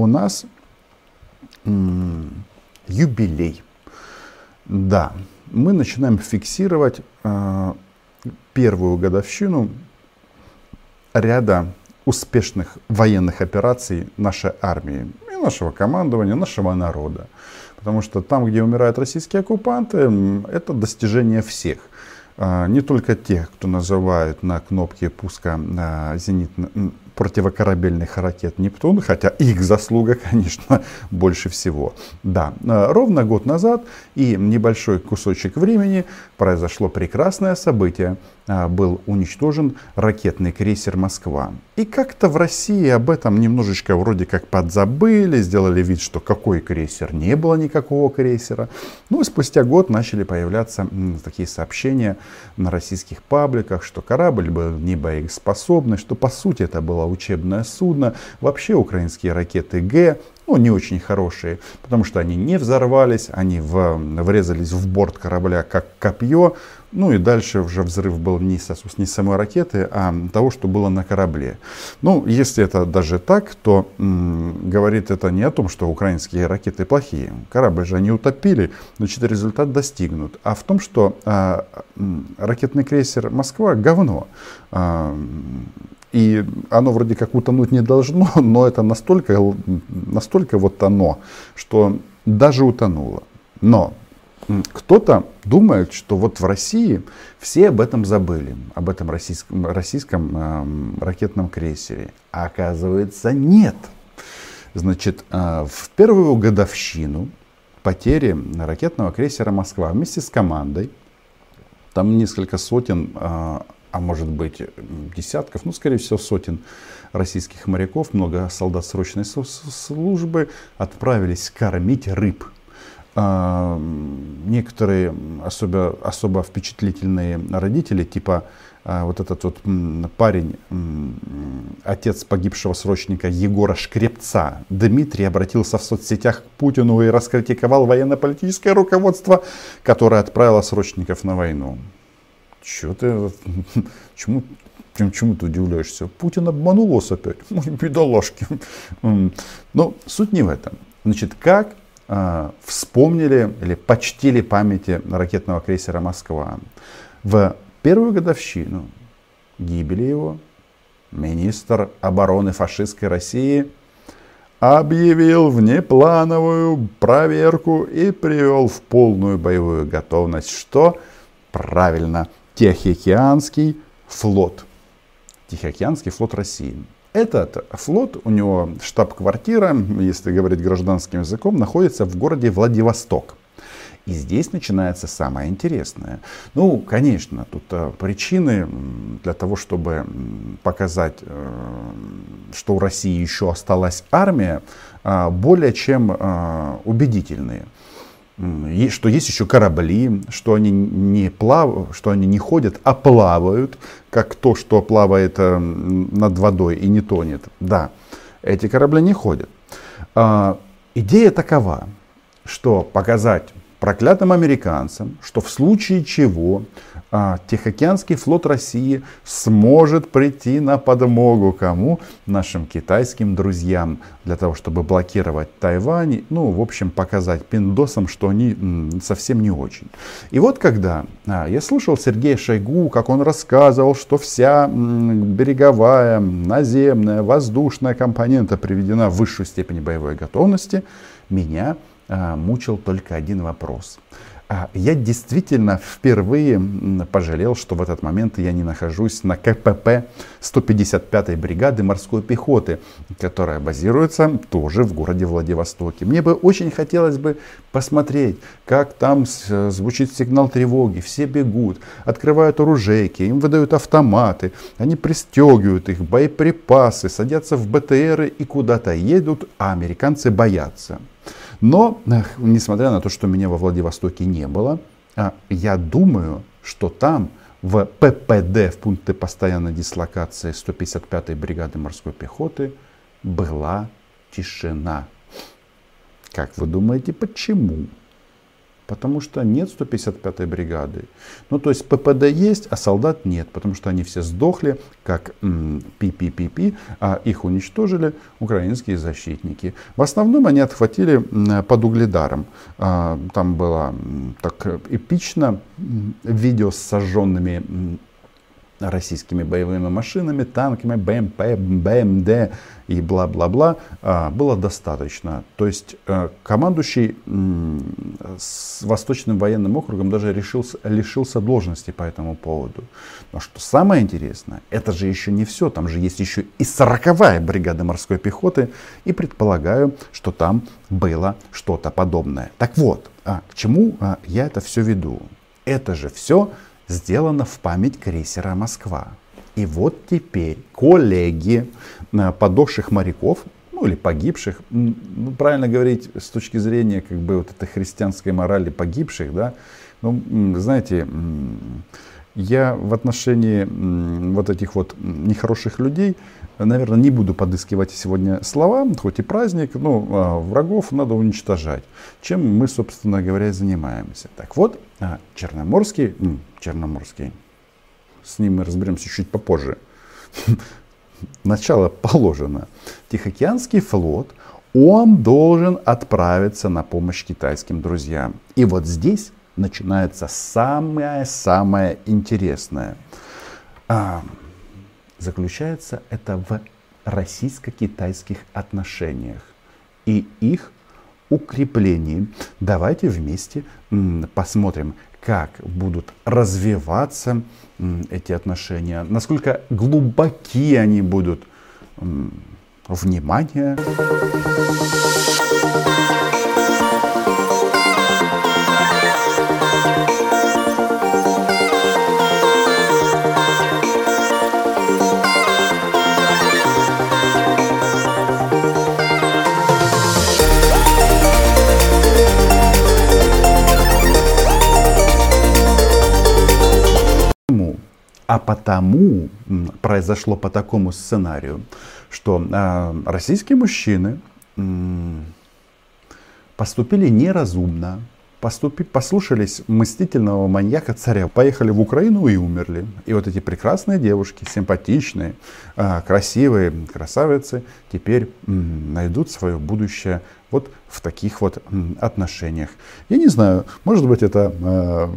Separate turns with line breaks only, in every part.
у нас юбилей. Да, мы начинаем фиксировать э, первую годовщину ряда успешных военных операций нашей армии и нашего командования, нашего народа. Потому что там, где умирают российские оккупанты, это достижение всех. А, не только тех, кто называют на кнопке пуска зенитных противокорабельных ракет «Нептун», хотя их заслуга, конечно, больше всего. Да, а, ровно год назад и небольшой кусочек времени произошло прекрасное событие. А, был уничтожен ракетный крейсер «Москва». И как-то в России об этом немножечко вроде как подзабыли, сделали вид, что какой крейсер, не было никакого крейсера. Ну и спустя год начали появляться такие сообщения на российских пабликах, что корабль был не боеспособный, что по сути это было учебное судно. Вообще украинские ракеты Г ну, не очень хорошие, потому что они не взорвались, они в, врезались в борт корабля как копье, ну и дальше уже взрыв был не, не самой ракеты, а того, что было на корабле. Ну, если это даже так, то м, говорит это не о том, что украинские ракеты плохие. Корабль же они утопили, значит результат достигнут. А в том, что а, ракетный крейсер Москва говно. А, и оно вроде как утонуть не должно, но это настолько, настолько вот оно, что даже утонуло. Но кто-то думает, что вот в России все об этом забыли, об этом российском, российском э, ракетном крейсере. А оказывается нет. Значит, э, в первую годовщину потери ракетного крейсера «Москва» вместе с командой, там несколько сотен э, а может быть десятков, ну, скорее всего, сотен российских моряков, много солдат срочной службы отправились кормить рыб. А, некоторые особо, особо впечатлительные родители, типа а, вот этот вот парень, отец погибшего срочника Егора Шкрепца, Дмитрий обратился в соцсетях к Путину и раскритиковал военно-политическое руководство, которое отправило срочников на войну. Чего ты, чему, чем, чему ты удивляешься? Путин обманул вас опять. Ой, бедолагки. Но суть не в этом. Значит, как э, вспомнили или почтили памяти ракетного крейсера «Москва». В первую годовщину гибели его министр обороны фашистской России объявил внеплановую проверку и привел в полную боевую готовность, что правильно – Тихоокеанский флот. Тихоокеанский флот России. Этот флот, у него штаб-квартира, если говорить гражданским языком, находится в городе Владивосток. И здесь начинается самое интересное. Ну, конечно, тут э, причины для того, чтобы показать, э, что у России еще осталась армия, э, более чем убедительные что есть еще корабли, что они не плавают, что они не ходят, а плавают, как то, что плавает э, над водой и не тонет. Да, эти корабли не ходят. А, идея такова, что показать проклятым американцам, что в случае чего Тихоокеанский флот России сможет прийти на подмогу кому? Нашим китайским друзьям, для того, чтобы блокировать Тайвань, ну, в общем, показать пиндосам, что они совсем не очень. И вот когда а, я слушал Сергея Шойгу, как он рассказывал, что вся береговая, наземная, воздушная компонента приведена в высшую степень боевой готовности, меня а, мучил только один вопрос – а я действительно впервые пожалел, что в этот момент я не нахожусь на КПП 155-й бригады морской пехоты, которая базируется тоже в городе Владивостоке. Мне бы очень хотелось бы посмотреть, как там звучит сигнал тревоги. Все бегут, открывают оружейки, им выдают автоматы, они пристегивают их, боеприпасы, садятся в БТРы и куда-то едут, а американцы боятся. Но, несмотря на то, что меня во Владивостоке не было, а, я думаю, что там, в ППД, в пункте постоянной дислокации 155-й бригады морской пехоты, была тишина. Как вы думаете, почему? Потому что нет 155-й бригады. Ну, то есть ППД есть, а солдат нет, потому что они все сдохли, как пи-пи-пи-пи, а их уничтожили украинские защитники. В основном они отхватили под угледаром. А, там было так эпично видео с сожженными российскими боевыми машинами, танками, БМП, БМД и бла-бла-бла а, было достаточно. То есть э, командующий с Восточным военным округом даже решился, лишился должности по этому поводу. Но что самое интересное, это же еще не все. Там же есть еще и 40-я бригада морской пехоты. И предполагаю, что там было что-то подобное. Так вот, а, к чему а, я это все веду? Это же все сделано в память крейсера «Москва». И вот теперь коллеги э, подохших моряков, ну или погибших, ну, правильно говорить с точки зрения как бы вот этой христианской морали погибших, да, ну, знаете, я в отношении вот этих вот нехороших людей, наверное, не буду подыскивать сегодня слова, хоть и праздник, но а, врагов надо уничтожать. Чем мы, собственно говоря, занимаемся. Так вот, а, Черноморский, Черноморский, с ним мы разберемся чуть попозже. Начало положено. Тихоокеанский флот, он должен отправиться на помощь китайским друзьям. И вот здесь начинается самое-самое интересное. А, заключается это в российско-китайских отношениях и их укреплении. Давайте вместе посмотрим, как будут развиваться эти отношения, насколько глубоки они будут. Внимание! А потому произошло по такому сценарию, что э, российские мужчины э, поступили неразумно, поступи, послушались мстительного маньяка царя, поехали в Украину и умерли. И вот эти прекрасные девушки, симпатичные, э, красивые красавицы, теперь найдут свое будущее вот в таких вот отношениях. Я не знаю, может быть это э,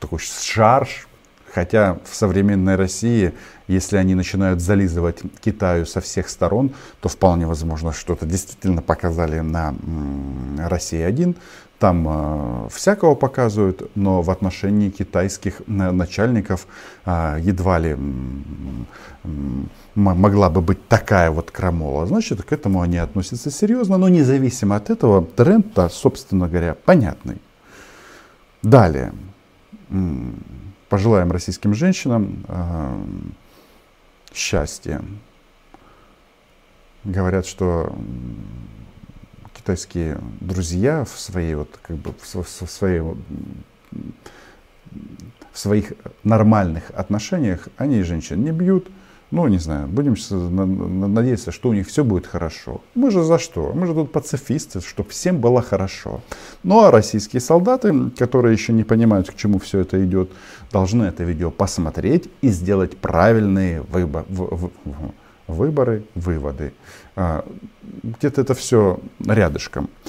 такой шарж Хотя в современной России, если они начинают зализывать Китаю со всех сторон, то вполне возможно, что-то действительно показали на России-1. Там э, всякого показывают, но в отношении китайских начальников э, едва ли э, могла бы быть такая вот крамола. Значит, к этому они относятся серьезно, но независимо от этого, тренд-то, собственно говоря, понятный. Далее пожелаем российским женщинам э, счастья. Говорят, что китайские друзья в своей вот как бы в, в своей в своих нормальных отношениях они женщин не бьют, ну, не знаю, будем надеяться, что у них все будет хорошо. Мы же за что? Мы же тут пацифисты, чтобы всем было хорошо. Ну, а российские солдаты, которые еще не понимают, к чему все это идет, должны это видео посмотреть и сделать правильные выбор, выборы, выводы. А, где-то это все рядышком.